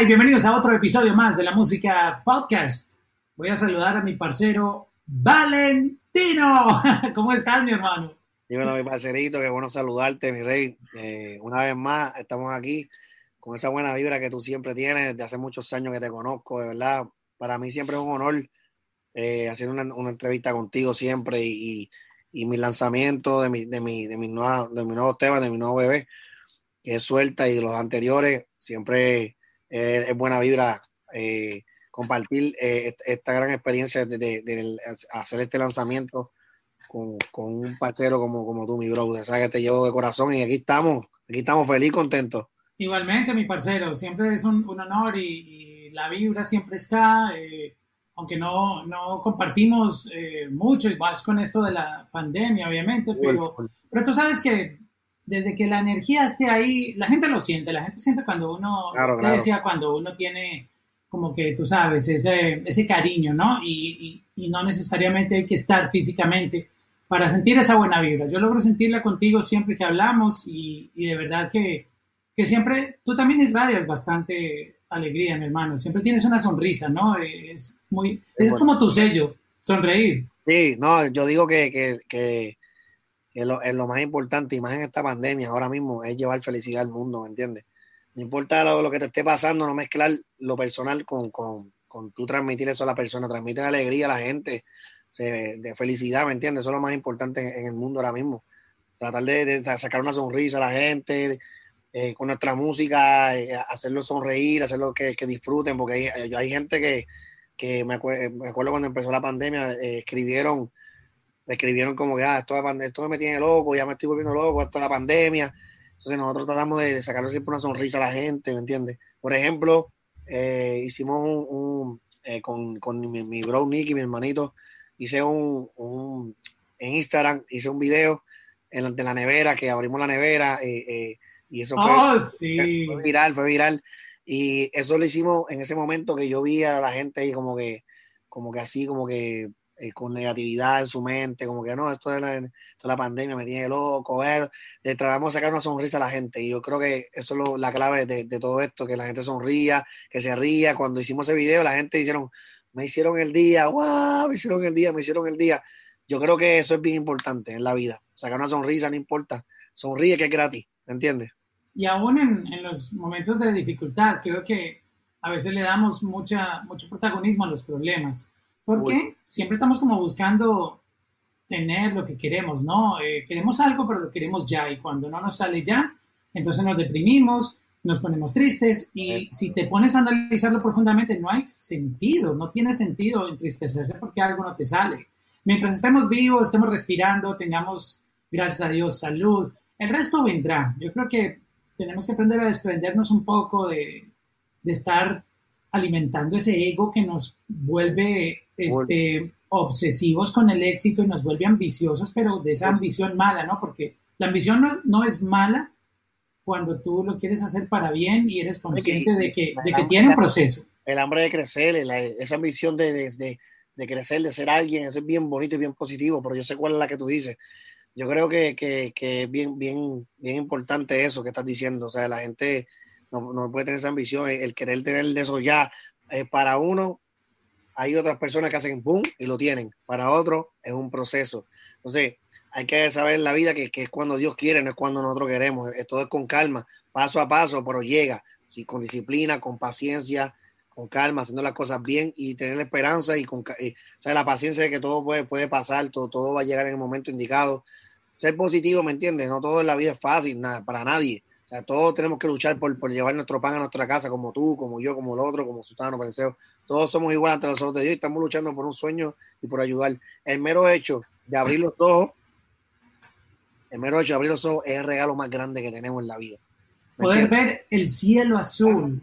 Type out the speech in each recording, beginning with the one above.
Y bienvenidos a otro episodio más de la música podcast. Voy a saludar a mi parcero Valentino. ¿Cómo estás, mi hermano? Dímelo, mi parcerito, qué bueno saludarte, mi rey. Eh, una vez más, estamos aquí con esa buena vibra que tú siempre tienes, desde hace muchos años que te conozco, de verdad. Para mí siempre es un honor eh, hacer una, entrevista contigo siempre y, mi lanzamiento de mi, de mi, de de mi nuevo tema, de mi nuevo bebé, que es suelta y de los anteriores, siempre es buena vibra eh, compartir eh, esta gran experiencia de, hacer este lanzamiento con, un parcero como, como tú, mi brother. Sabes que te llevo de corazón y aquí estamos, aquí estamos feliz, contentos. Igualmente, mi parcero, siempre es un, honor y, la vibra siempre está, eh, aunque no, no compartimos mucho y más con esto de la pandemia, obviamente, pero, pero tú sabes que desde que la energía esté ahí, la gente lo siente, la gente siente cuando uno, claro, decía, cuando uno tiene como que tú sabes, ese, ese cariño, ¿no? Y, y, no necesariamente hay que estar físicamente para sentir esa buena vibra. Yo logro sentirla contigo siempre que hablamos y, y de verdad que, que, siempre, tú también irradias bastante alegría, mi hermano. Siempre tienes una sonrisa, ¿no? Es muy, es como tu sello, sonreír. Sí, no, yo digo que, que, que es lo, es lo, más importante, y más en esta pandemia ahora mismo, es llevar felicidad al mundo, ¿me entiendes? No importa lo, que te esté pasando, no mezclar lo personal con, con, con tú transmitir eso a la persona, transmitir alegría a la gente, de felicidad, ¿me entiendes? Eso es lo más importante en, el mundo ahora mismo. Tratar de, sacar una sonrisa a la gente, eh, con nuestra música, eh, hacerlo sonreír, hacerlo que, que disfruten, porque hay, hay gente que, que me, me, acuerdo cuando empezó la pandemia, eh, escribieron escribieron como que, ah, esto, esto me tiene loco, ya me estoy volviendo loco, esto es la pandemia. Entonces nosotros tratamos de, sacarle siempre una sonrisa a la gente, ¿me entiendes? Por ejemplo, eh, hicimos un, eh, con, con mi, mi, bro Nicky, mi hermanito, hice un, un, en Instagram, hice un video en la, de la nevera, que abrimos la nevera, eh, y eso fue, oh, sí. fue viral, fue viral. Y eso lo hicimos en ese momento que yo vi a la gente ahí como que, como que así, como que eh, con negatividad en su mente, como que no, esto es la, pandemia, me tiene loco, ver, le tratamos de sacar una sonrisa a la gente y yo creo que eso es la clave de, todo esto, que la gente sonría, que se ría. Cuando hicimos ese video, la gente hicieron, me hicieron el día, wow, me hicieron el día, me hicieron el día. Yo creo que eso es bien importante en la vida, sacar una sonrisa, no importa, sonríe que es gratis, ¿me entiendes? Y aún en, en los momentos de dificultad, creo que a veces le damos mucha, mucho protagonismo a los problemas porque siempre estamos como buscando tener lo que queremos, ¿no? Eh, queremos algo, pero lo queremos ya. Y cuando no nos sale ya, entonces nos deprimimos, nos ponemos tristes. Y si te pones a analizarlo profundamente, no hay sentido, no tiene sentido entristecerse porque algo no te sale. Mientras estemos vivos, estemos respirando, tengamos, gracias a Dios, salud, el resto vendrá. Yo creo que tenemos que aprender a desprendernos un poco de, de estar alimentando ese ego que nos vuelve este, obsesivos con el éxito y nos vuelve ambiciosos, pero de esa ambición mala, ¿no? Porque la ambición no es, mala cuando tú lo quieres hacer para bien y eres consciente de que, de que tiene un proceso. El hambre de crecer, esa ambición de, de, crecer, de ser alguien, eso es bien bonito y bien positivo, pero yo sé cuál es la que tú dices. Yo creo que, que, que es bien, bien, bien importante eso que estás diciendo. O sea, la gente no, no puede tener esa ambición, el querer tener eso ya eh, para uno hay otras personas que hacen boom y lo tienen. Para otros es un proceso. Entonces, hay que saber la vida que, es cuando Dios quiere, no es cuando nosotros queremos. Todo es con calma, paso a paso, pero llega. Sí, con disciplina, con paciencia, con calma, haciendo las cosas bien y tener la esperanza y con la paciencia de que todo puede, puede pasar, todo, todo va a llegar en el momento indicado. Ser positivo, ¿me entiendes? No todo en la vida es fácil, nada, para nadie. O sea, todos tenemos que luchar por, por, llevar nuestro pan a nuestra casa, como tú, como yo, como el otro, como Sultano, Pareceo. Todos somos iguales ante los ojos de Dios y estamos luchando por un sueño y por ayudar. El mero hecho de abrir los ojos, el mero hecho de abrir los ojos es el regalo más grande que tenemos en la vida. Poder ver el cielo azul,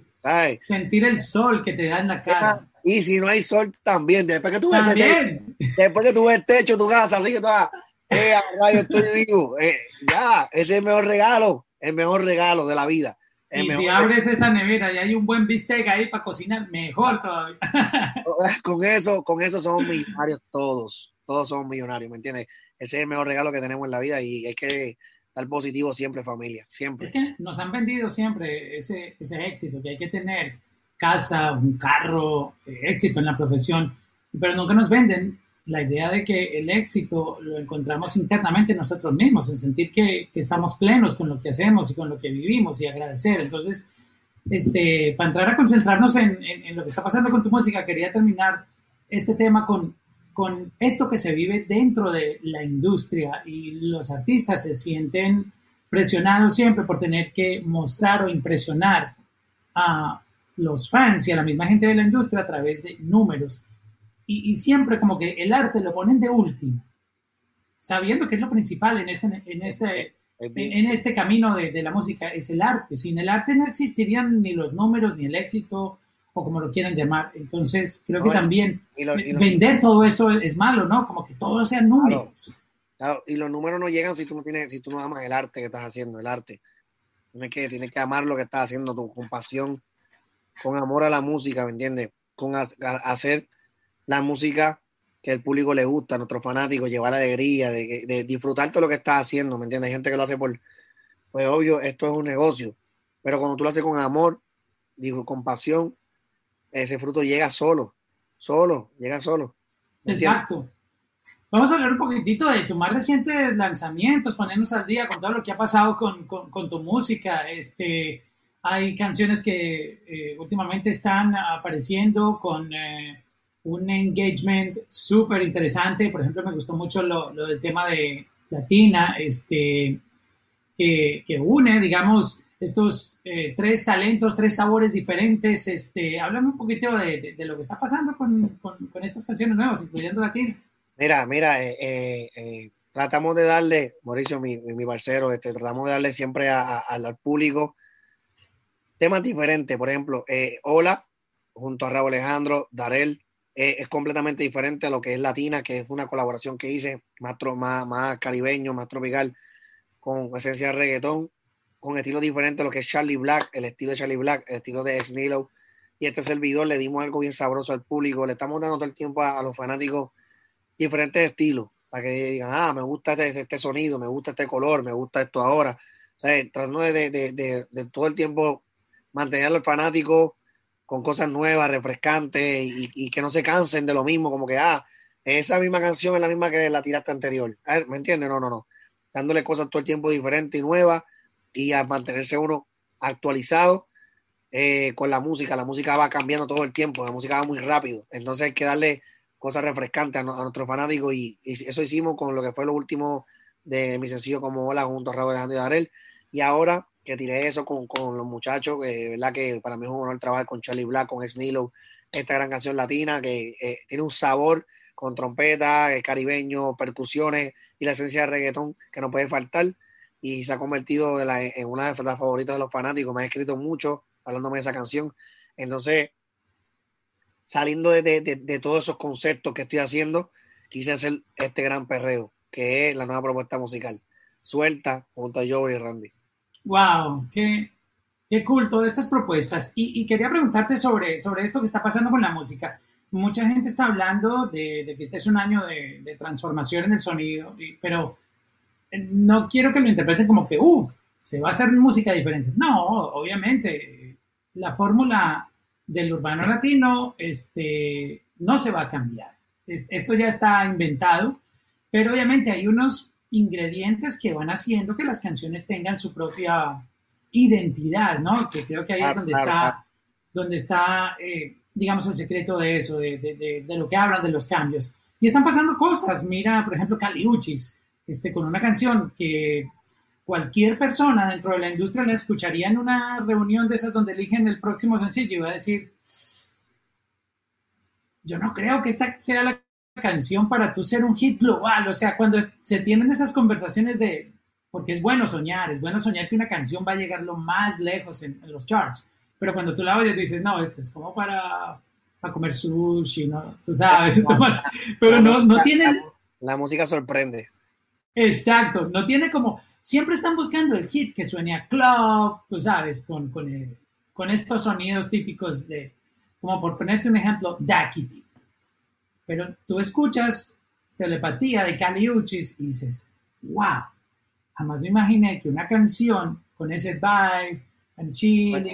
sentir el sol que te da en la cara. Y si no hay sol, también. Después que tú ves, el, después que tú ves el techo de tu casa, así que tú vas, eh, estoy vivo. Eh, ya, ese es el mejor regalo el mejor regalo de la vida. y si abres esa nevera y hay un buen bistec ahí para cocinar, mejor todavía. con eso, con eso somos millonarios todos. Todos somos millonarios, ¿me entiendes? Ese es el mejor regalo que tenemos en la vida y hay que estar positivo siempre, familia, siempre. Es que nos han vendido siempre ese, ese éxito que hay que tener casa, un carro, eh, éxito en la profesión, pero nunca nos venden la idea de que el éxito lo encontramos internamente nosotros mismos, en sentir que, estamos plenos con lo que hacemos y con lo que vivimos y agradecer. Entonces, este, para entrar a concentrarnos en, lo que está pasando con tu música, quería terminar este tema con, con esto que se vive dentro de la industria y los artistas se sienten presionados siempre por tener que mostrar o impresionar a los fans y a la misma gente de la industria a través de números y, siempre como que el arte lo ponen de último, sabiendo que es lo principal en este, en este, en este camino de, la música, es el arte. Sin el arte no existirían ni los números, ni el éxito, o como lo quieran llamar. Entonces, creo que también vender todo eso es malo, ¿no? Como que todo sea números. y los números no llegan si tú no tienes, si tú no amas el arte que estás haciendo, el arte. Tienes que, tienes que amar lo que estás haciendo, tu, con pasión, con amor a la música, ¿me entiendes? Con hacer la música que el público le gusta, a nuestros fanáticos, llevar alegría, de, disfrutar todo lo que estás haciendo, ¿me entiendes? Hay gente que lo hace por, pues obvio, esto es un negocio, pero cuando tú lo haces con amor, digo, con pasión, ese fruto llega solo, solo, llega solo. Exacto. Vamos a hablar un poquitito de tus más recientes lanzamientos, ponernos al día con todo lo que ha pasado con, tu música. Este, hay canciones que eh, últimamente están apareciendo con eh, un engagement súper interesante. Por ejemplo, me gustó mucho lo, del tema de Latina, este, que, que une, digamos, estos eh, tres talentos, tres sabores diferentes. Este, háblame un poquito de, lo que está pasando con, con, estas canciones nuevas, incluyendo Latina. Mira, mira, eh, eh, tratamos de darle, Mauricio, mi, mi parcero, este, tratamos de darle siempre al público temas diferentes. Por ejemplo, Hola, junto a Raúl Alejandro, Darel, eh, es completamente diferente a lo que es Latina, que es una colaboración que hice más, más, más caribeño, más tropical, con esencia de reggaetón, con estilo diferente a lo que es Charlie Black, el estilo de Charlie Black, el estilo de Ex Nilo. Y este servidor le dimos algo bien sabroso al público, le estamos dando todo el tiempo a, los fanáticos diferentes estilos, para que digan, ah, me gusta este, este, sonido, me gusta este color, me gusta esto ahora. O sea, tratando de, de, de, de todo el tiempo mantener al fanático con cosas nuevas, refrescantes y, que no se cansen de lo mismo, como que, ah, esa misma canción es la misma que la tiraste anterior. Ah, ¿Me entiendes? No, no, no. Dándole cosas todo el tiempo diferentes y nuevas y a mantenerse uno actualizado eh, con la música. La música va cambiando todo el tiempo, la música va muy rápido. Entonces hay que darle cosas refrescantes a, nuestros fanáticos y, eso hicimos con lo que fue lo último de mi sencillo como Hola junto a Raúl Alejandro y Darel. Y ahora que tiré eso con, con los muchachos, que verdad que para mí es un honor trabajar con Charlie Black, con Snilo, esta gran canción latina que eh, tiene un sabor con trompeta, caribeño, percusiones y la esencia de reggaetón que no puede faltar y se ha convertido de en una de las favoritas de los fanáticos, me ha escrito mucho hablándome de esa canción. Entonces, saliendo de, de, de, todos esos conceptos que estoy haciendo, quise hacer este gran perreo, que es la nueva propuesta musical. Suelta junto a Joey y Randy. Wow, qué, qué cool todas estas propuestas. Y, quería preguntarte sobre, sobre esto que está pasando con la música. Mucha gente está hablando de, que este es un año de, transformación en el sonido, pero no quiero que lo interpreten como que, uff, se va a hacer música diferente. No, obviamente, la fórmula del urbano latino este, no se va a cambiar. esto ya está inventado, pero obviamente hay unos ingredientes que van haciendo que las canciones tengan su propia identidad, ¿no? Que creo que ahí es donde está, donde está eh, digamos, el secreto de eso, de, lo que hablan de los cambios. Y están pasando cosas. Mira, por ejemplo, Caliuchis, este, con una canción que cualquier persona dentro de la industria la escucharía en una reunión de esas donde eligen el próximo sencillo y va a decir, yo no creo que esta sea la canción para tú ser un hit global. O sea, cuando se tienen esas conversaciones de, porque es bueno soñar, es bueno soñar que una canción va a llegar lo más lejos en, los charts. Pero cuando tú la oyes dices, no, esto es como para, para comer sushi, ¿no? Tú sabes, pero no, no tiene... La música sorprende. Exacto, no tiene como, siempre están buscando el hit que suene a club, tú sabes, con, con, con estos sonidos típicos de, como por ponerte un ejemplo, Dakity. Pero tú escuchas telepatía de Cali Uchis y dices, wow, jamás me imaginé que una canción con ese vibe, and chill,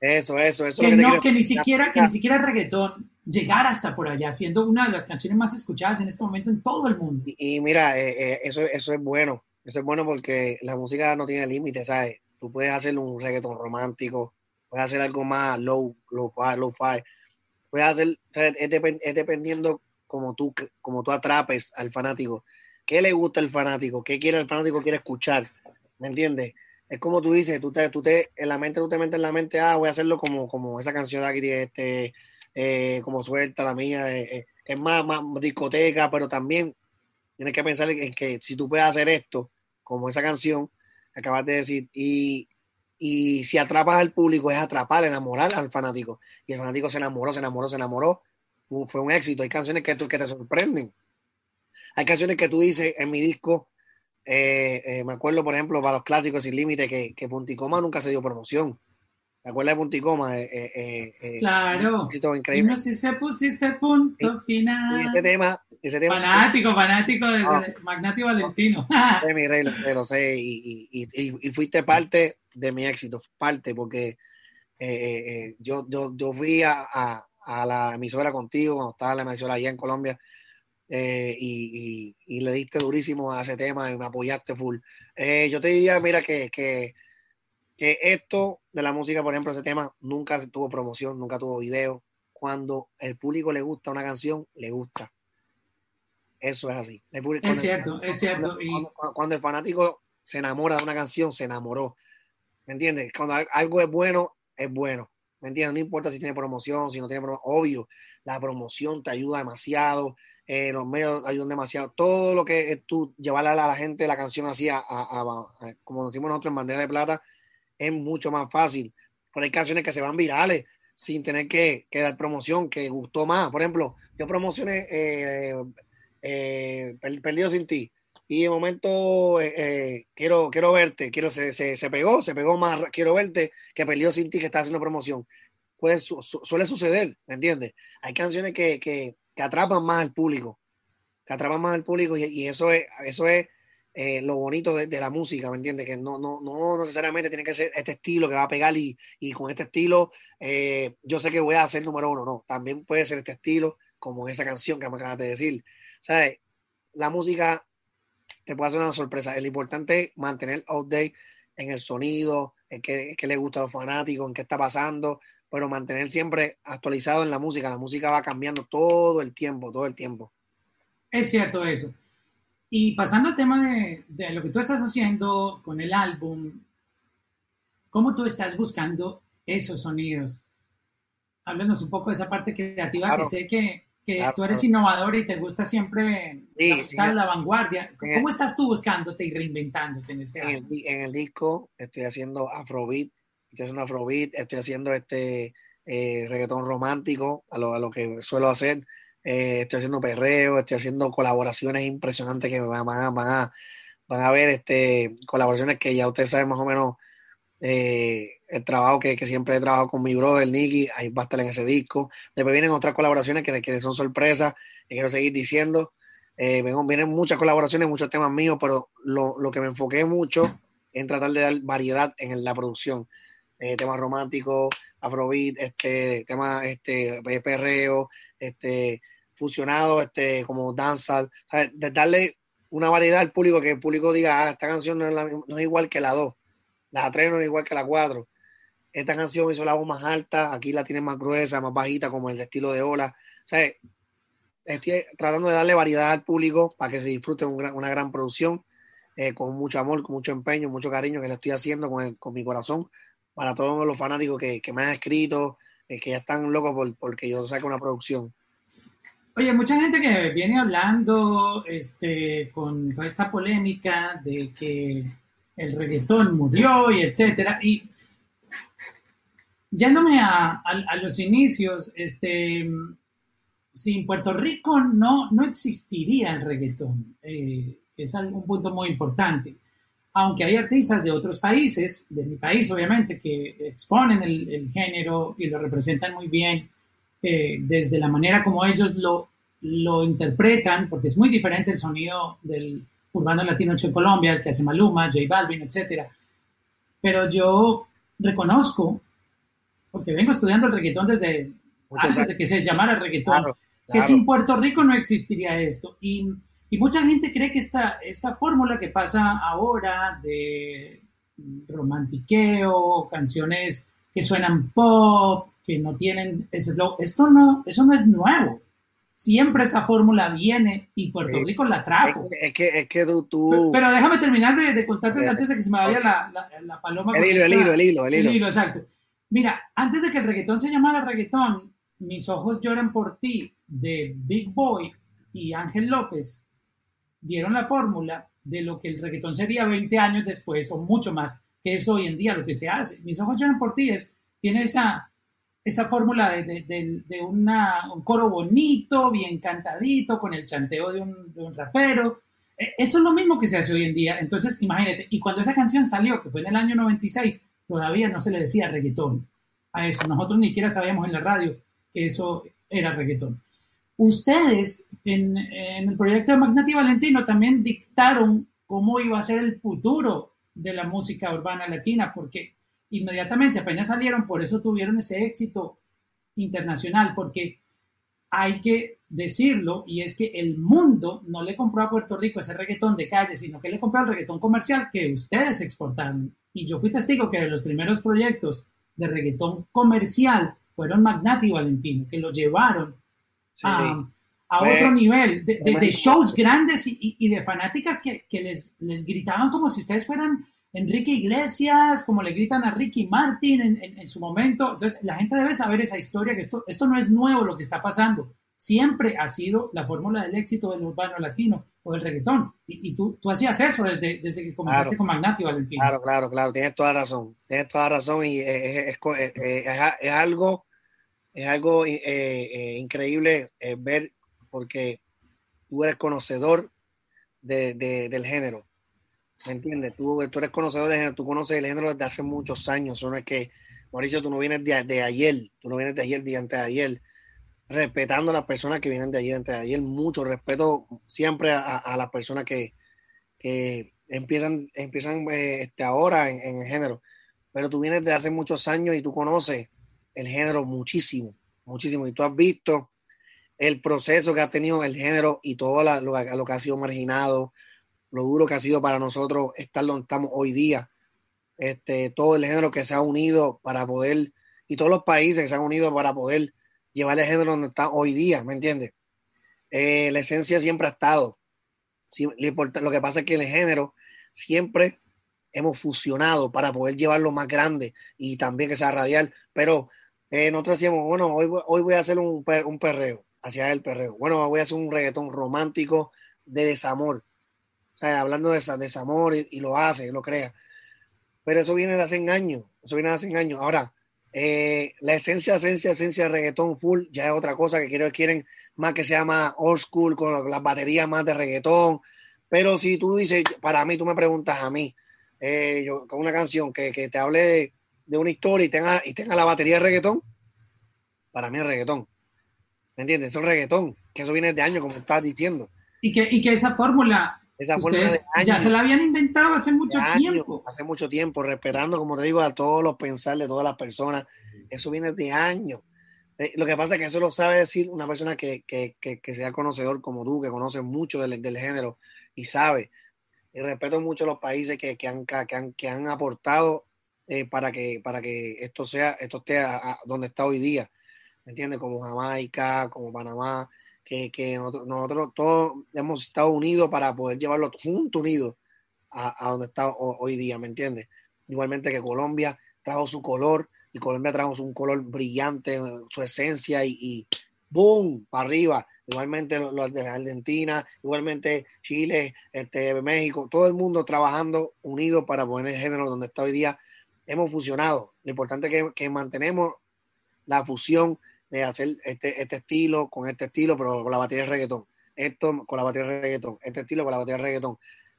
Eso, eso, eso. Que, no, que ni siquiera, que ni siquiera el reggaetón llegar hasta por allá, siendo una de las canciones más escuchadas en este momento en todo el mundo. Y, mira, eh, eh, eso, eso es bueno, eso es bueno porque la música no tiene límites, ¿sabes? Tú puedes hacer un reggaetón romántico, puedes hacer algo más low, low fi, low fi. Puedes hacer, ¿sabes? Es, dependiendo como tú, como tú atrapes al fanático. ¿Qué le gusta al fanático? ¿Qué quiere el fanático quiere escuchar? ¿Me entiendes? Es como tú dices, tú te, tú te, en la mente, tú te metes en la mente, ah, voy a hacerlo como, como esa canción de aquí, este, eh, como suelta la mía, eh, eh, es más, más discoteca, pero también tienes que pensar en que si tú puedes hacer esto, como esa canción acabas de decir, y, y si atrapas al público, es atrapar, enamorar al fanático. Y el fanático se enamoró, se enamoró, se enamoró. Fue, un éxito. Hay canciones que, tú, que te sorprenden. Hay canciones que tú dices en mi disco, me acuerdo, por ejemplo, para los clásicos sin límite, que, que Punticoma nunca se dio promoción. ¿Te acuerdas de Punticoma? Eh, eh, eh, claro. Y no si se pusiste punto final. Y ese tema, ese. Fanático, fanático de ah. Magnati Valentino. de mi rey, lo, sé. Y, y, y, fuiste parte de mi éxito, parte, porque yo, yo, yo fui a, a, la emisora contigo cuando estaba en la emisora allá en Colombia. y, y, le diste durísimo a ese tema y me apoyaste full. yo te diría, mira, que, que que esto de la música, por ejemplo, ese tema nunca tuvo promoción, nunca tuvo video. Cuando el público le gusta una canción, le gusta. Eso es así. es cierto, es cierto. Cuando, el fanático se enamora de una canción, se enamoró. ¿Me entiendes? Cuando algo es bueno, es bueno. ¿Me entiendes? No importa si tiene promoción, si no tiene promoción. Obvio, la promoción te ayuda demasiado. Eh, los medios ayudan demasiado. Todo lo que es tú llevarle a la, gente la canción así, a, como decimos nosotros en bandera de plata, es mucho más fácil. Pero hay canciones que se van virales sin tener que, dar promoción, que gustó más. Por ejemplo, yo promocioné eh, eh, Perdido sin ti y de momento eh, quiero, quiero verte, quiero, se, se, pegó, se pegó más, quiero verte que Perdido sin ti que está haciendo promoción. Puede, suele suceder, ¿me entiendes? Hay canciones que, que, atrapan más al público, que atrapan más al público y, y eso es, eso es eh, lo bonito de, la música, ¿me entiendes? Que no, no, no necesariamente tiene que ser este estilo que va a pegar y, y con este estilo eh, yo sé que voy a ser número uno, no, también puede ser este estilo como esa canción que me acabas de decir. ¿Sabes? La música te puede hacer una sorpresa. Es importante mantener update en el sonido, en qué, le gusta a los fanáticos, en qué está pasando, pero mantener siempre actualizado en la música. La música va cambiando todo el tiempo, todo el tiempo. Es cierto eso. Y pasando al tema de, de, lo que tú estás haciendo con el álbum, ¿cómo tú estás buscando esos sonidos? Háblanos un poco de esa parte creativa que sé que, que tú eres innovador y te gusta siempre estar a la vanguardia. ¿Cómo estás tú buscándote y reinventándote en este álbum? En el, disco estoy haciendo afrobeat, estoy haciendo afrobeat, estoy haciendo este eh, reggaetón romántico, a lo, a lo que suelo hacer eh, estoy haciendo perreo, estoy haciendo colaboraciones impresionantes que van, a, van, a, van a ver este, colaboraciones que ya ustedes saben más o menos eh, el trabajo que, siempre he trabajado con mi brother Nicky, ahí va a estar en ese disco. Después vienen otras colaboraciones que, que son sorpresas, que quiero seguir diciendo. Eh, vienen muchas colaboraciones, muchos temas míos, pero lo, lo, que me enfoqué mucho en tratar de dar variedad en la producción. temas románticos, afrobeat, este, temas este, perreo, este, fusionado este, como danza, de darle una variedad al público, que el público diga, ah, esta canción no es, igual que la 2, la 3 no es igual que la 4, esta canción hizo la voz más alta, aquí la tiene más gruesa, más bajita, como el estilo de ola. O estoy tratando de darle variedad al público para que se disfrute una gran producción, eh, con mucho amor, con mucho empeño, mucho cariño que le estoy haciendo con, con mi corazón, para todos los fanáticos que, que me han escrito, eh, que ya están locos por, porque yo saque una producción. Oye, mucha gente que viene hablando este, con toda esta polémica de que el reggaetón murió y etcétera. Y yéndome a, los inicios, este, sin Puerto Rico no, no existiría el reggaetón. Eh, es un punto muy importante. Aunque hay artistas de otros países, de mi país obviamente, que exponen el género y lo representan muy bien desde la manera como ellos lo, lo interpretan, porque es muy diferente el sonido del urbano latino de Colombia, el que hace Maluma, J Balvin, etc. Pero yo reconozco porque vengo estudiando el reggaetón desde antes de que se llamara reggaetón, que sin Puerto Rico no existiría esto. Y, y mucha gente cree que esta, esta fórmula que pasa ahora de romantiqueo, canciones que suenan pop, que no tienen ese esto no, eso no es nuevo. Siempre esa fórmula viene y Puerto Rico la trajo. Es que, es que tú, Pero, déjame terminar de, contarte antes de que se me vaya la, la, paloma. El hilo, el hilo, el hilo, el hilo. El hilo, exacto. Mira, antes de que el reggaetón se llamara reggaetón, Mis ojos lloran por ti de Big Boy y Ángel López dieron la fórmula de lo que el reggaetón sería 20 años después o mucho más, que es hoy en día lo que se hace. Mis ojos lloran por ti es, tiene esa, esa fórmula de, una, un coro bonito, bien cantadito, con el chanteo de un, de un rapero. E, eso es lo mismo que se hace hoy en día. Entonces, imagínate, y cuando esa canción salió, que fue en el año 96, todavía no se le decía reggaetón a eso. Nosotros ni siquiera sabíamos en la radio que eso era reggaetón. Ustedes en, el proyecto de Magnati Valentino también dictaron cómo iba a ser el futuro de la música urbana latina, porque inmediatamente apenas salieron, por eso tuvieron ese éxito internacional, porque hay que decirlo, y es que el mundo no le compró a Puerto Rico ese reggaetón de calle, sino que le compró el reggaetón comercial que ustedes exportaron. Y yo fui testigo que de los primeros proyectos de reggaetón comercial fueron Magnati y Valentino, que lo llevaron a, otro nivel, de, shows grandes y, de fanáticas que, les, les, gritaban como si ustedes fueran Enrique Iglesias, como le gritan a Ricky Martin en, su momento. Entonces, la gente debe saber esa historia, que esto, esto no es nuevo lo que está pasando. Siempre ha sido la fórmula del éxito del urbano latino o del reggaetón. Y, tú, tú hacías eso desde, desde que comenzaste con Magnati, Valentín. Claro, claro, claro, tienes toda razón. Tienes toda razón y es, es, algo, es algo eh, eh, increíble eh, ver porque tú eres conocedor de, del género. ¿Me entiendes? Tú, tú eres conocedor del género, tú conoces el género desde hace muchos años. No es que, Mauricio, tú no vienes de, de ayer, tú no vienes de ayer, de antes de ayer respetando a las personas que vienen de allí, de ayer, mucho respeto siempre a, las personas que, empiezan, empiezan eh, este, ahora en, el género, pero tú vienes de hace muchos años y tú conoces el género muchísimo, muchísimo, y tú has visto el proceso que ha tenido el género y todo lo, lo, que ha sido marginado, lo duro que ha sido para nosotros estar donde estamos hoy día, este, todo el género que se ha unido para poder, y todos los países que se han unido para poder llevar el género donde está hoy día, ¿me entiendes? Eh, la esencia siempre ha estado. lo que pasa es que el género siempre hemos fusionado para poder llevarlo más grande y también que sea radial, pero eh, nosotros decíamos, bueno, hoy, hoy voy a hacer un, perreo, hacia el perreo. Bueno, voy a hacer un reggaetón romántico de desamor. Hablando de desamor y, y lo hace, lo crea. Pero eso viene de hace años, eso viene de hace años. Ahora, eh, la esencia, esencia, esencia de reggaetón full ya es otra cosa que quiero, quieren más que sea más old school, con las baterías más de reggaetón. Pero si tú dices, para mí, tú me preguntas a mí, eh, yo, con una canción que, que te hable de, una historia y tenga, y tenga la batería de reggaetón, para mí es reggaetón. ¿Me entiendes? Eso es reggaetón, que eso viene de años, como estás diciendo. Y que, y que esa fórmula esa ya se la habían inventado hace mucho tiempo. Hace mucho tiempo, respetando, como te digo, a todos los pensar de todas las personas. Eso viene de años. Eh, lo que pasa es que eso lo sabe decir una persona que, que, que, sea conocedor como tú, que conoce mucho del, del género y sabe. Y respeto mucho a los países que, han, han, que han aportado eh, para, que, para que esto sea, esto esté donde está hoy día. ¿Me entiendes? Como Jamaica, como Panamá que, nosotros, todos hemos estado unidos para poder llevarlo juntos, unidos a, donde está hoy día, ¿me entiendes? Igualmente que Colombia trajo su color y Colombia trajo un color brillante, su esencia y, ¡boom! para arriba. Igualmente los de Argentina, igualmente Chile, este, México, todo el mundo trabajando unido para poner el género donde está hoy día. Hemos fusionado. Lo importante es que, que mantenemos la fusión de hacer este, este estilo con este estilo, pero con la batería de reggaetón. Esto con la batería de reggaetón, este estilo con la batería de reggaetón.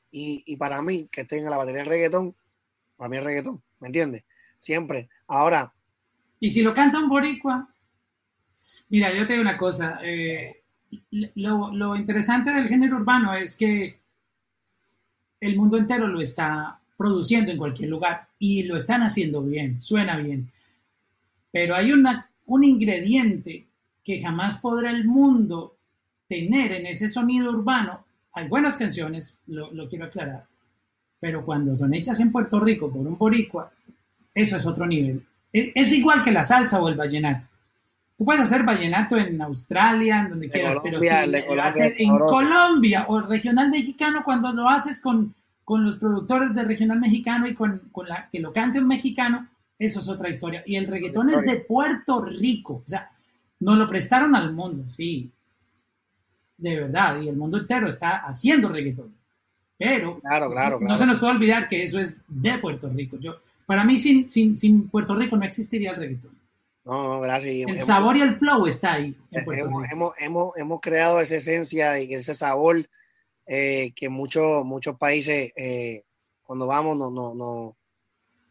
Y, y para mí, que tenga la batería de reggaetón, para mí es reggaetón, ¿me entiendes? Siempre. Ahora. Y si lo canta un boricua, mira, yo te digo una cosa. Eh, lo, lo interesante del género urbano es que el mundo entero lo está produciendo en cualquier lugar y lo están haciendo bien, suena bien. pero hay una, un ingrediente que jamás podrá el mundo tener en ese sonido urbano. Hay buenas canciones, lo, lo quiero aclarar, pero cuando son hechas en Puerto Rico por un boricua, eso es otro nivel. Es, es igual que la salsa o el vallenato. Tú puedes hacer vallenato en Australia, en donde De quieras, Colombia, pero si lo Colombia haces es en. Colombia o regional mexicano, cuando lo haces con, con los productores de regional mexicano y con, con la que lo cante un mexicano, eso es otra historia. Y el reggaetón es de Puerto Rico. O sea, nos lo prestaron al mundo, sí. De verdad. Y el mundo entero está haciendo reggaetón. Pero Claro, claro, no claro. se nos puede olvidar que eso es de Puerto Rico. Yo, para mí, sin, sin, sin Puerto Rico no existiría el reggaetón. No, no, gracias. El hemos- sabor y el flow está ahí en hemos, hemos, hemos, hemos creado esa esencia y ese sabor eh, que muchos muchos países eh, cuando vamos no, no,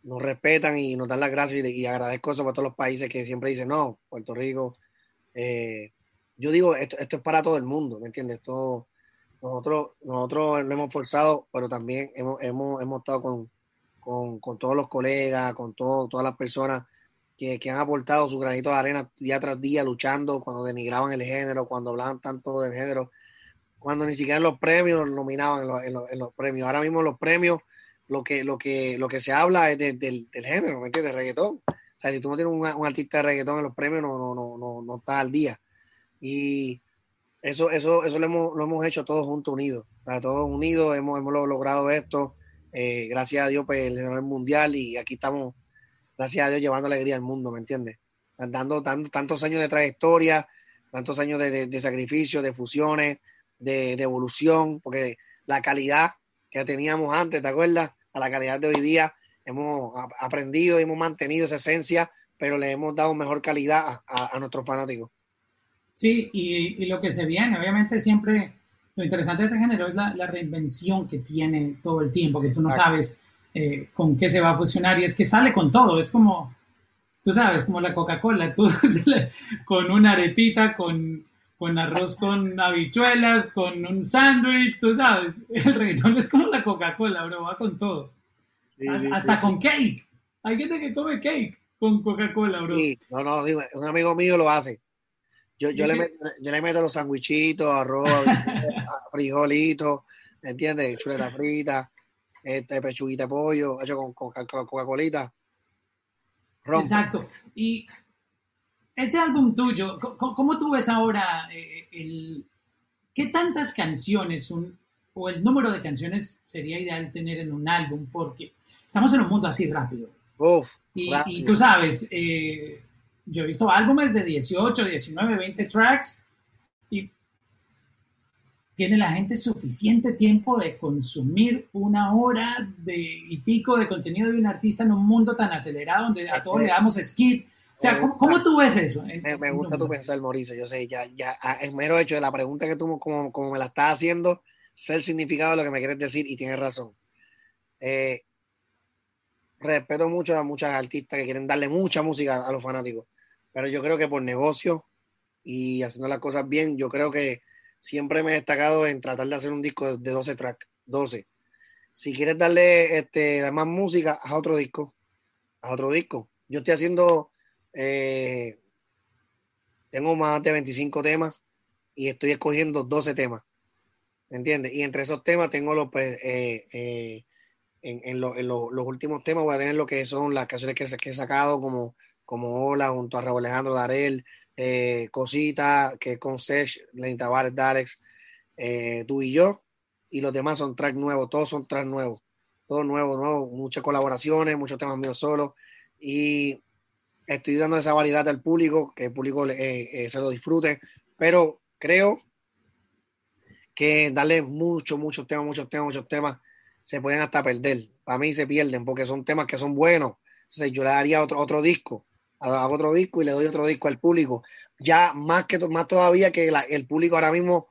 nos respetan y nos dan las gracias y, agradezco eso para todos los países que siempre dicen no, Puerto Rico. eh, yo digo, esto, esto es para todo el mundo, ¿me entiendes? Esto, nosotros, nosotros lo hemos forzado, pero también hemos, hemos, hemos estado con, con, con todos los colegas, con todo, todas las personas que, que han aportado su granito de arena día tras día luchando cuando denigraban el género, cuando hablaban tanto del género, cuando ni siquiera en los premios los nominaban en los, en los- en los premios. Ahora mismo los premios lo que, lo que, lo que se habla es de- del, del género, ¿me entiendes? Reggaetón. O sea, si tú no tienes un, un artista de reggaetón en los premios, no, no, no, no, no estás al día. Y eso, eso, eso lo hemos, lo hemos hecho todos juntos unidos. O sea, todos unidos hemos, hemos logrado esto. Eh, gracias a Dios, pues, el el mundial y aquí estamos gracias a Dios, llevando alegría al mundo, ¿me entiendes? Dando, dando tantos años de trayectoria, tantos años de, de, de sacrificio, de fusiones, de, de, evolución, porque la calidad que teníamos antes, ¿te acuerdas? A la calidad de hoy día, hemos aprendido y hemos mantenido esa esencia, pero le hemos dado mejor calidad a, a, a nuestros fanáticos. Sí, y, y, lo que se viene, obviamente siempre, lo interesante de este género es la, la reinvención que tiene todo el tiempo, que tú no sabes eh, con qué se va a fusionar y es que sale con todo, es como, tú sabes, como la Coca-Cola, tú con una arepita, con, con arroz con habichuelas, con un sándwich, tú sabes, el reggaetón es como la Coca-Cola, bro, va con todo. Sí, hasta, sí, hasta sí. con cake. Hay gente que come cake con Coca-Cola, bro. no, no, digo, un amigo mío lo hace. Yo, yo, le, meto, yo le meto los sandwichitos, arroz, frijolitos, ¿me entiendes? Chuleta frita, este, pechuguita de pollo, hecho con, con, con Coca-Colita. Exacto. Y este álbum tuyo, ¿cómo, cómo tú ves ahora eh, el, qué tantas canciones un, o el número de canciones sería ideal tener en un álbum? Porque estamos en un mundo así rápido. Uf, y, rápido. y, tú sabes, eh, yo he visto álbumes de 18, 19, 20 tracks y tiene la gente suficiente tiempo de consumir una hora de, y pico de contenido de un artista en un mundo tan acelerado donde a todos le damos skip. O sea, ¿cómo, cómo tú ves eso? Me, me gusta tu pensar, Mauricio. Yo sé, ya, ya, es mero hecho de la pregunta que tú como, como me la estás haciendo, sé el significado de lo que me quieres decir y tienes razón. Eh, respeto mucho a muchas artistas que quieren darle mucha música a los fanáticos, pero yo creo que por negocio y haciendo las cosas bien, yo creo que siempre me he destacado en tratar de hacer un disco de 12 tracks, 12. Si quieres darle este, más música, haz otro disco, haz otro disco. Yo estoy haciendo, eh, tengo más de 25 temas y estoy escogiendo 12 temas, ¿me entiendes? Y entre esos temas tengo los, pues, eh, eh, en, en, lo, en lo, los últimos temas voy a tener lo que son las canciones que, he sacado, como, como Hola, junto a Raúl Alejandro Darel, Cosita, que es con Sech, Lenny Tavares, Darex, tú y yo, y los demás son tracks nuevos, todos son tracks nuevos, todo nuevo, nuevo, muchas colaboraciones, muchos temas míos solos, y estoy dando esa variedad al público, que el público eh, se lo disfrute, pero creo que darle muchos, muchos temas, muchos temas, muchos temas, se pueden hasta perder, para mí se pierden, porque son temas que son buenos, entonces yo le daría otro, otro disco, hago otro disco y le doy otro disco al público. Ya más que más todavía que la, el público ahora mismo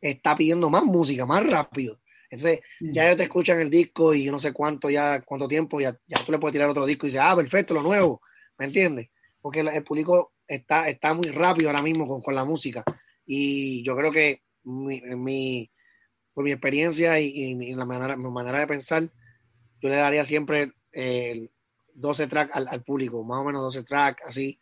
está pidiendo más música, más rápido. Entonces, mm. ya ellos te escuchan el disco y yo no sé cuánto ya, cuánto tiempo, ya, ya tú le puedes tirar otro disco y dices, ah, perfecto, lo nuevo, ¿me entiendes? Porque el, público está, está muy rápido ahora mismo con, con la música. Y yo creo que mi, mi, por mi experiencia y, y, la manera, mi manera de pensar, yo le daría siempre el, 12 tracks al, público, más o menos 12 tracks así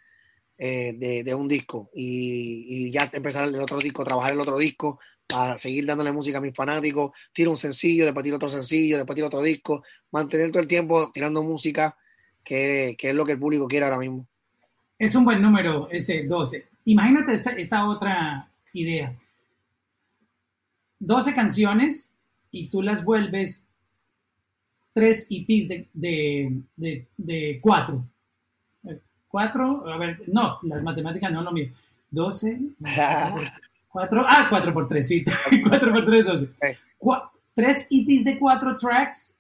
eh, de, de, un disco y, y, ya empezar el otro disco, trabajar el otro disco para seguir dándole música a mis fanáticos, tiro un sencillo, después tiro otro sencillo, después tiro otro disco, mantener todo el tiempo tirando música, que, que es lo que el público quiere ahora mismo. Es un buen número ese 12. Imagínate esta, esta otra idea. 12 canciones y tú las vuelves tres EPs de, de, de, de cuatro. Cuatro, a ver, no, las matemáticas no lo mío. 12, cuatro, ah, cuatro por tres, sí, cuatro por tres, doce. tres EPs de cuatro tracks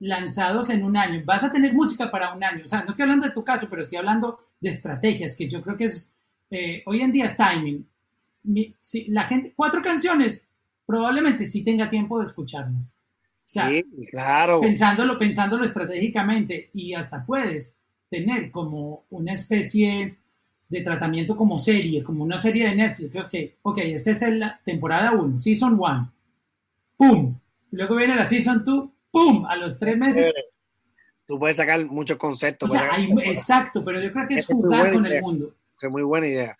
lanzados en un año. Vas a tener música para un año. O sea, no estoy hablando de tu caso, pero estoy hablando de estrategias, que yo creo que es, eh, hoy en día es timing. si, la gente, cuatro canciones, probablemente sí tenga tiempo de escucharlas. O sea, sí, claro. pensándolo, pensándolo estratégicamente y hasta puedes tener como una especie de tratamiento como serie, como una serie de Netflix. Ok, ok, esta es la temporada 1, Season 1. ¡Pum! Luego viene la Season 2, ¡pum! A los tres meses. Tú puedes sacar muchos conceptos. O sea, exacto, pero yo creo que es jugar con el mundo. Es muy buena idea.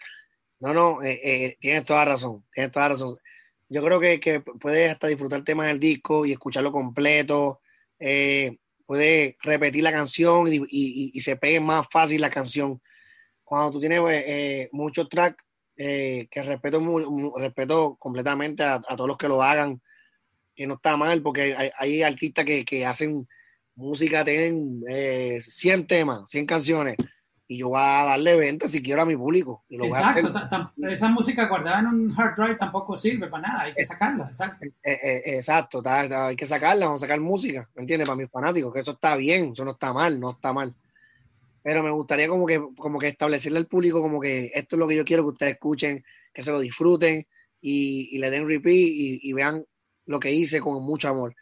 No, no, eh, eh, tienes toda razón, tienes toda razón yo creo que, que puedes hasta disfrutar temas del disco y escucharlo completo. Eh, puedes repetir la canción y, se pegue más fácil la canción. Cuando tú tienes eh, eh, muchos tracks, que respeto, respeto completamente a, todos los que lo hagan, que no está mal, porque hay, artistas que, que, hacen música, tienen 100 temas, 100 canciones y yo voy a darle venta si quiero a mi público. exacto, esa música guardada en un hard drive tampoco sirve para nada, hay que sacarla, exacto. Eh, eh, exacto, hay que sacarla, vamos a sacar música, ¿me entiendes? Para mis fanáticos, que eso está bien, eso no está mal, no está mal. Pero me gustaría como que, como que establecerle al público como que esto es lo que yo quiero que ustedes escuchen, que se lo disfruten y, le den repeat y, vean lo que hice con mucho amor.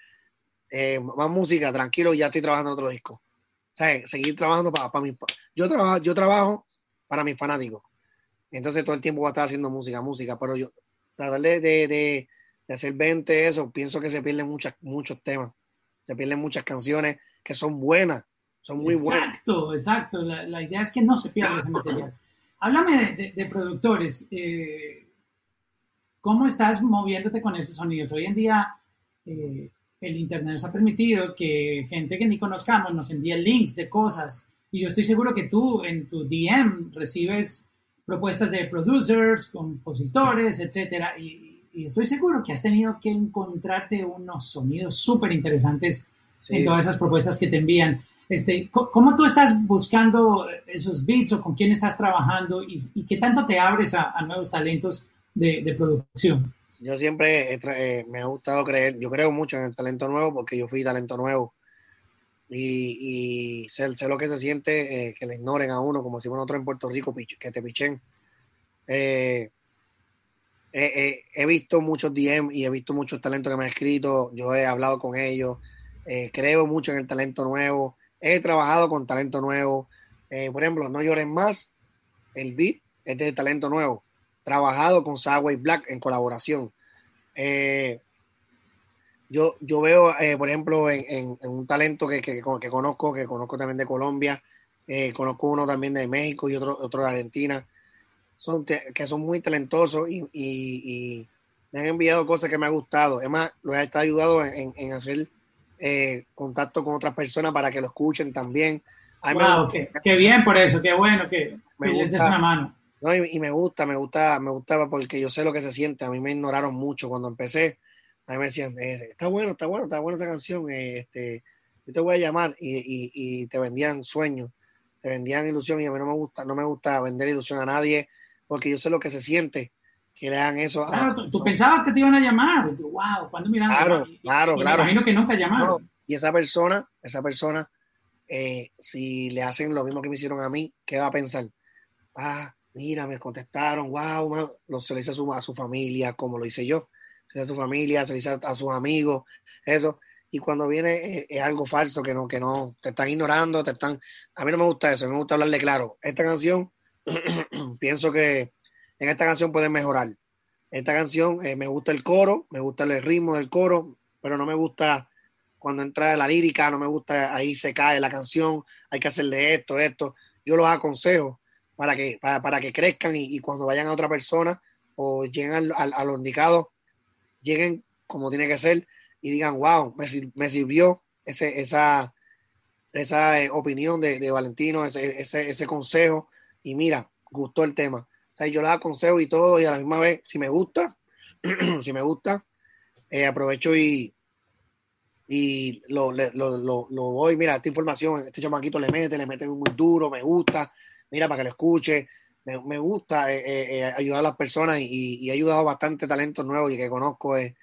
Eh, más música, tranquilo, ya estoy trabajando en otro disco. O seguir trabajando para, para mi, yo trabajo, yo trabajo para mis fanáticos. Entonces todo el tiempo voy a estar haciendo música, música, pero yo tratar de, de, de, hacer 20 eso, pienso que se pierden muchas, muchos temas, se pierden muchas canciones que son buenas, son muy buenas. Exacto, exacto. La, la, idea es que no se pierda ese material. Háblame de, de productores. Eh, ¿Cómo estás moviéndote con esos sonidos? Hoy en día eh, el Internet nos ha permitido que gente que ni conozcamos nos envíe links de cosas. Y yo estoy seguro que tú en tu DM recibes propuestas de producers, compositores, etcétera. Y, estoy seguro que has tenido que encontrarte unos sonidos súper interesantes en todas esas propuestas que te envían. Este, ¿Cómo tú estás buscando esos beats o con quién estás trabajando y, qué tanto te abres a, nuevos talentos de, producción? yo siempre eh, me ha gustado creer, yo creo mucho en el talento nuevo porque yo fui talento nuevo y, sé, lo que se siente eh, que le ignoren a uno como si fuera otro en Puerto Rico que te pichen. Eh, he visto muchos DM y he visto muchos talentos que me han escrito, yo he hablado con ellos, creo mucho en el talento nuevo, he trabajado con talento nuevo, por ejemplo, No Lloren Más, el beat es de talento nuevo trabajado con Sagway Black en colaboración. Eh, yo, yo veo, eh, por ejemplo, en, un talento que, que, conozco, que conozco también de Colombia, eh, conozco uno también de México y otro, otro de Argentina, son que son muy talentosos y, me han enviado cosas que me han gustado. Es más, lo he ayudado en, en hacer contacto con otras personas para que lo escuchen también. Wow, qué, bien por eso, qué bueno que, les des una mano. No, y, me gusta, me gusta, me gustaba porque yo sé lo que se siente. A mí me ignoraron mucho cuando empecé. A mí me decían, eh, está bueno, está bueno, está buena esa canción. Eh, este, yo te voy a llamar y, y, te vendían sueños, te vendían ilusión y a mí no me gusta, no me gusta vender ilusión a nadie porque yo sé lo que se siente que le hagan eso. Claro, tú, pensabas que te iban a llamar. Y tú, wow, ¿cuándo miran? Claro, claro, claro. Me imagino que nunca llamaron. y esa persona, esa persona, eh, si le hacen lo mismo que me hicieron a mí, ¿qué va a pensar? Ah, mira, me contestaron, wow, lo, se lo hice a su, a su familia, como lo hice yo, se lo hice a su familia, se lo hice a, sus amigos, eso. Y cuando viene eh, es, algo falso, que no, que no, te están ignorando, te están... A mí no me gusta eso, me gusta hablarle claro. Esta canción, pienso que en esta canción pueden mejorar. Esta canción, eh, me gusta el coro, me gusta el ritmo del coro, pero no me gusta cuando entra la lírica, no me gusta, ahí se cae la canción, hay que hacerle esto, esto. Yo los aconsejo para que, para, que crezcan y, cuando vayan a otra persona o lleguen al, al, a los indicados, lleguen como tiene que ser y digan, wow, me, sirvió ese, esa, esa eh, opinión de, Valentino, ese, ese, ese, consejo y mira, gustó el tema. O sea, yo les aconsejo y todo y a la misma vez, si me gusta, si me gusta, eh, aprovecho y, y lo, lo, lo, lo, voy, mira, esta información, este chamaquito le mete, le mete muy duro, me gusta, mira, para que lo escuche, me, gusta eh, eh, ayudar a las personas y, he ayudado bastante talentos nuevos y que conozco. he,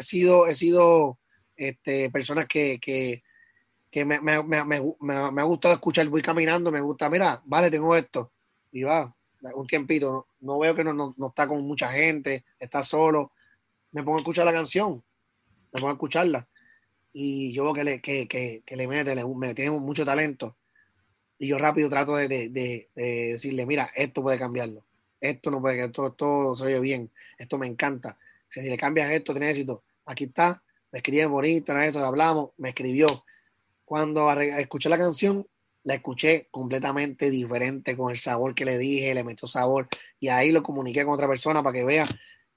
sido, he sido este, personas que, que, que me, me, me, me, ha gustado escuchar, voy caminando, me gusta, mira, vale, tengo esto, y va, un tiempito, no, veo que no, no, no está con mucha gente, está solo, me pongo a escuchar la canción, me pongo a escucharla. Y yo veo que le, que, que, que le mete, le, me tiene mucho talento y yo rápido trato de, de, de, decirle, mira, esto puede cambiarlo, esto no puede, esto, esto se oye bien, esto me encanta, si le cambias esto, tiene éxito, aquí está, me escribe bonito, eso, hablamos, me escribió. Cuando escuché la canción, la escuché completamente diferente con el sabor que le dije, le metió sabor. Y ahí lo comuniqué con otra persona para que vea,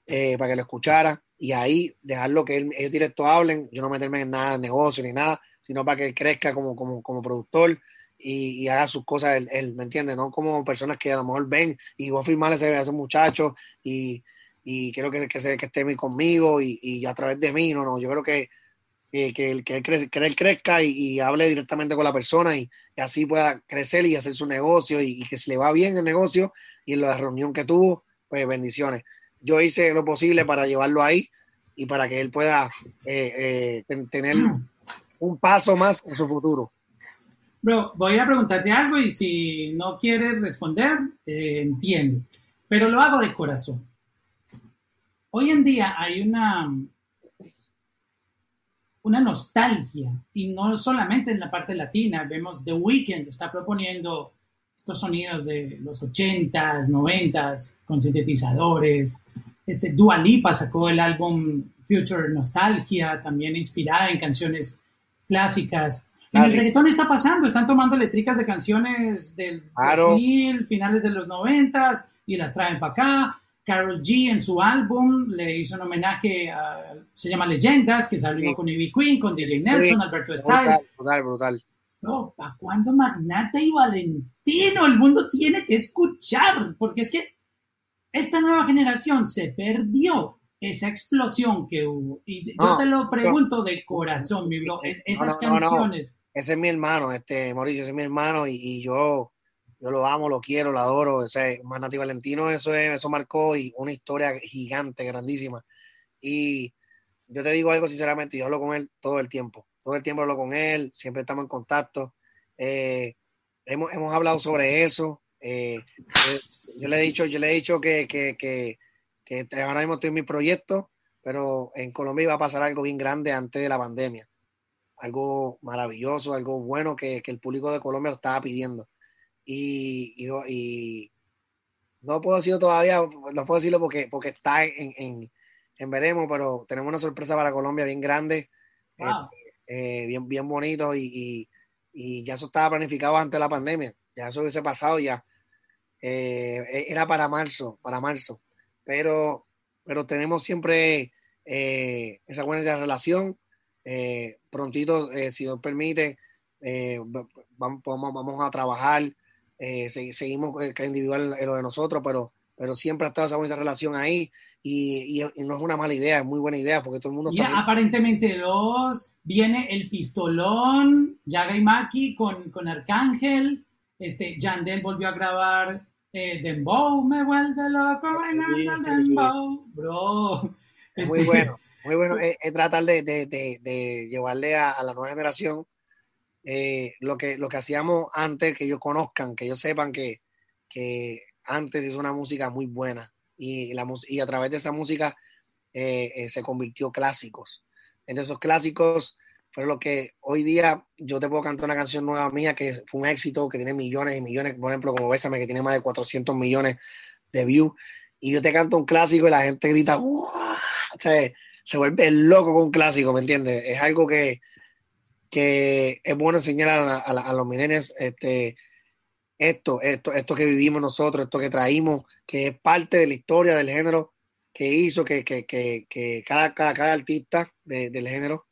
eh, para que lo escuchara. Y ahí dejarlo que ellos directo hablen, yo no meterme en nada de negocio ni nada, sino para que él crezca como, como, como productor y, haga sus cosas él, ¿me entiende No como personas que a lo mejor ven y voy a firmarle a ese muchacho y, y quiero que, que, se, que esté conmigo y, y, a través de mí, no, no, yo creo que, que, que, él, que, él, crezca y, hable directamente con la persona y, así pueda crecer y hacer su negocio y, que se le va bien el negocio y en la reunión que tuvo, pues bendiciones yo hice lo posible para llevarlo ahí y para que él pueda eh, eh, tener un paso más en su futuro. Bro, voy a preguntarte algo y si no quieres responder, eh, entiendo, pero lo hago de corazón. Hoy en día hay una, una nostalgia y no solamente en la parte latina, vemos The Weeknd está proponiendo estos sonidos de los 80s, 90s, con sintetizadores. Este, Dua Lipa sacó el álbum Future Nostalgia, también inspirada en canciones clásicas. En el reggaetón está pasando, están tomando letricas de canciones del 2000, finales de los 90s, y las traen para acá. Carol G en su álbum le hizo un homenaje, a, se llama Leyendas, que salió con Ivy Queen, con DJ Nelson, Alberto Style. Brutal, brutal. No, ¿para cuándo Magnata y Valentino? El mundo tiene que escuchar, porque es que esta nueva generación se perdió esa explosión que hubo. Y yo te lo pregunto de corazón, mi bro, esas canciones. Ese es mi hermano, este Mauricio, ese es mi hermano y, yo, yo lo amo, lo quiero, lo adoro. Ese Magnata y Valentino, eso, eso marcó y una historia gigante, grandísima. Y yo te digo algo sinceramente, yo hablo con él todo el tiempo todo el tiempo hablo con él, siempre estamos en contacto. Eh, hemos, hemos, hablado sobre eso. Eh, yo, le he dicho, yo le he dicho que, que, que, que, ahora mismo estoy en mi proyecto, pero en Colombia iba a pasar algo bien grande antes de la pandemia. Algo maravilloso, algo bueno que, el público de Colombia estaba pidiendo. Y, y, y, no puedo decirlo todavía, no puedo decirlo porque, porque está en, en, en veremos, pero tenemos una sorpresa para Colombia bien grande. Eh, bien, bien bonito y, y, ya eso estaba planificado antes de la pandemia, ya eso hubiese pasado ya. Eh, era para marzo, para marzo, pero, pero tenemos siempre eh, esa buena relación. Prontito, si nos permite, vamos, vamos, a trabajar, seguimos cada individual en lo de nosotros, pero, pero siempre ha estado esa buena relación ahí y, no es una mala idea, es muy buena idea porque todo el mundo Mira, aparentemente dos, viene el pistolón, Yaga y Maki con, con Arcángel, este, Yandel volvió a grabar eh, Dembow, me vuelve loco bailando Dembow, bro. muy este, bueno, muy bueno, es, tratar de, de, de, llevarle a, la nueva generación eh, lo, que, lo que hacíamos antes, que ellos conozcan, que ellos sepan que, que antes es una música muy buena y, la, y a través de esa música eh, eh, se convirtió clásicos. Entre esos clásicos fue lo que hoy día yo te puedo cantar una canción nueva mía que fue un éxito, que tiene millones y millones, por ejemplo, como Bésame, que tiene más de 400 millones de views, y yo te canto un clásico y la gente grita, O sea, se vuelve loco con un clásico, ¿me entiendes? Es algo que, que es bueno enseñar a, los milenios este, esto, esto, esto que vivimos nosotros, esto que traímos, que es parte de la historia del género que hizo que, que, que, cada, cada, cada, artista del género,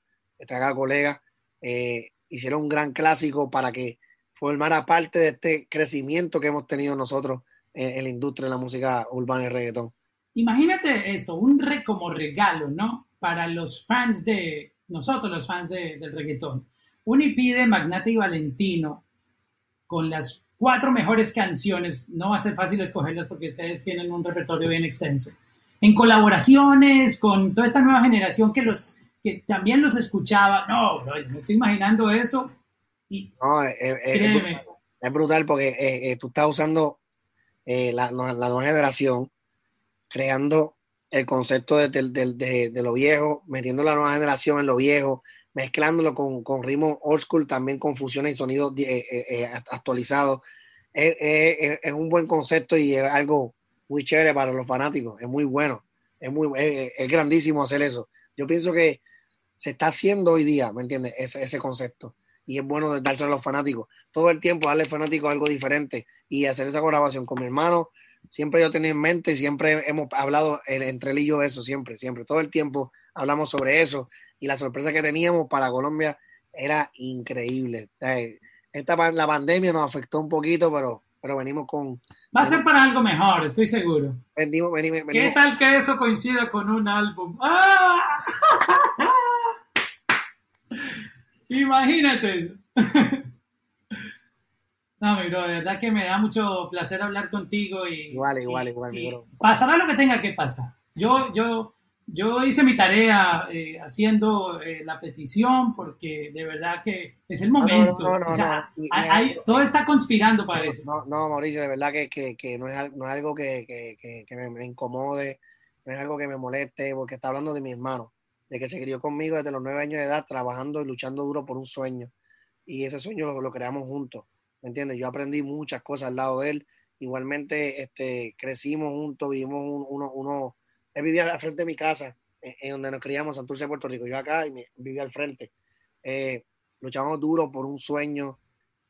cada colega, eh, hicieron un gran clásico para que formara parte de este crecimiento que hemos tenido nosotros en, la industria de la música urbana y reggaetón. Imagínate esto, un re como regalo, ¿no? Para los fans de, nosotros los fans de, del reggaetón. Un EP de Magnate y Valentino con las cuatro mejores canciones, no va a ser fácil escogerlas porque ustedes tienen un repertorio bien extenso, en colaboraciones con toda esta nueva generación que los que también los escuchaba. No, me estoy imaginando eso no, es, brutal, porque eh, eh, tú estás usando eh, la, nueva generación, creando el concepto de, lo viejo, metiendo la nueva generación en lo viejo, mezclándolo con, con ritmo old school, también con fusiones y sonidos actualizados. Es, un buen concepto y es algo muy chévere para los fanáticos, es muy bueno, es, muy, es, grandísimo hacer eso. Yo pienso que se está haciendo hoy día, ¿me entiendes? Ese, ese concepto y es bueno dárselo a los fanáticos. Todo el tiempo darle al fanático algo diferente y hacer esa colaboración con mi hermano. Siempre yo tenía en mente, siempre hemos hablado entre él y yo eso, siempre, siempre. Todo el tiempo hablamos sobre eso y la sorpresa que teníamos para Colombia era increíble. Esta, la pandemia nos afectó un poquito, pero, pero venimos con... Va a ser para algo mejor, estoy seguro. Venimos, venimos, ¿Qué tal que eso coincida con un álbum? ¡Ah! Imagínate eso. No, mi bro, de verdad que me da mucho placer hablar contigo y... Igual, igual, igual, mi bro. Pasará lo que tenga que pasar. Yo, yo, yo hice mi tarea eh, haciendo eh, la petición porque de verdad que es el momento. No, no, no, todo está conspirando para eso. No, no, Mauricio, de verdad que, que, que no, es, no, es, algo que, que me, me, incomode, no es algo que me moleste, porque está hablando de mi hermano de que se crió conmigo desde los nueve años de edad, trabajando y luchando duro por un sueño. Y ese sueño lo, creamos juntos, ¿me entiendes? Yo aprendí muchas cosas al lado de él. Igualmente, este, crecimos juntos, vivimos uno, uno, él vivía al frente de mi casa, en, donde nos criamos, Santurce, Puerto Rico. Yo acá y vivía al frente. Eh, luchamos duro por un sueño,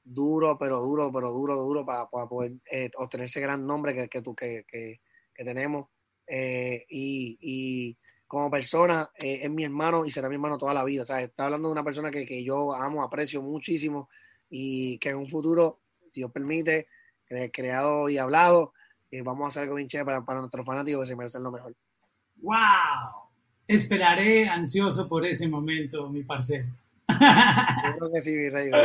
duro, pero duro, pero duro, duro, para, poder eh, obtener ese gran nombre que, que, que, que, que tenemos. Eh, y, y, como persona, eh, es mi hermano y será mi hermano toda la vida. O sea, está hablando de una persona que, que yo amo, aprecio muchísimo y que en un futuro, si Dios permite, creado y hablado, eh, vamos a hacer algo bien chévere para, para nuestros fanáticos que se merecen lo mejor. ¡Wow! Esperaré ansioso por ese momento, mi parcero. Yo creo que sí, mi rey.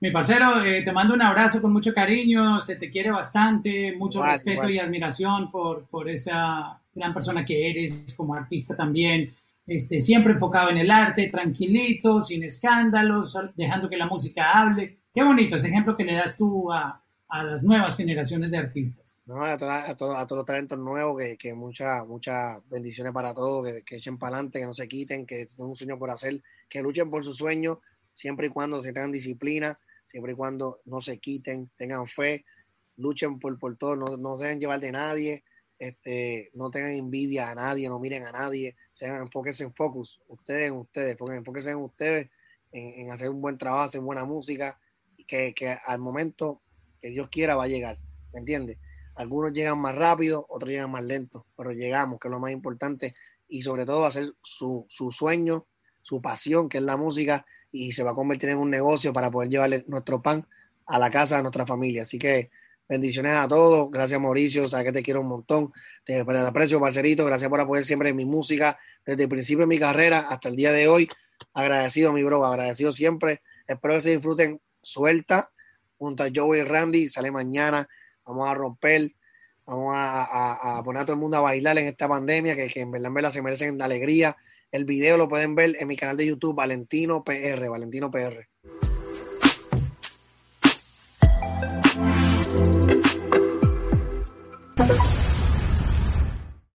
Mi parcero, eh, te mando un abrazo con mucho cariño, se te quiere bastante, mucho respeto y admiración por, por esa gran persona que eres como artista también, este, siempre enfocado en el arte, tranquilito, sin escándalos, dejando que la música hable. Qué bonito ese ejemplo que le das tú a, a las nuevas generaciones de artistas. No, a, a, todos los talentos nuevos, que, que muchas muchas bendiciones para todos, que, que echen para adelante, que no se quiten, que tengan un sueño por hacer, que luchen por su sueño, siempre y cuando se tengan disciplina siempre y cuando no se quiten, tengan fe, luchen por, por todo, no, no se dejen llevar de nadie, este, no tengan envidia a nadie, no miren a nadie, sean, enfóquense en focus, ustedes en ustedes, enfóquense en ustedes, en, hacer un buen trabajo, hacer buena música, que, que al momento que Dios quiera va a llegar, ¿me entiendes? Algunos llegan más rápido, otros llegan más lento, pero llegamos, que es lo más importante, y sobre todo hacer su, su sueño, su pasión, que es la música, y se va a convertir en un negocio para poder llevarle nuestro pan a la casa de nuestra familia. Así que bendiciones a todos. Gracias, Mauricio. Sabes que te quiero un montón. Te aprecio, parcerito. Gracias por apoyar siempre mi música desde el principio de mi carrera hasta el día de hoy. Agradecido, mi bro. Agradecido siempre. Espero que se disfruten. Suelta junto a Joey y Randy. Sale mañana. Vamos a romper. Vamos a, poner a todo el mundo a bailar en esta pandemia que, en verdad, en verdad se merecen de alegría el video lo pueden ver en mi canal de YouTube, Valentino PR, Valentino PR.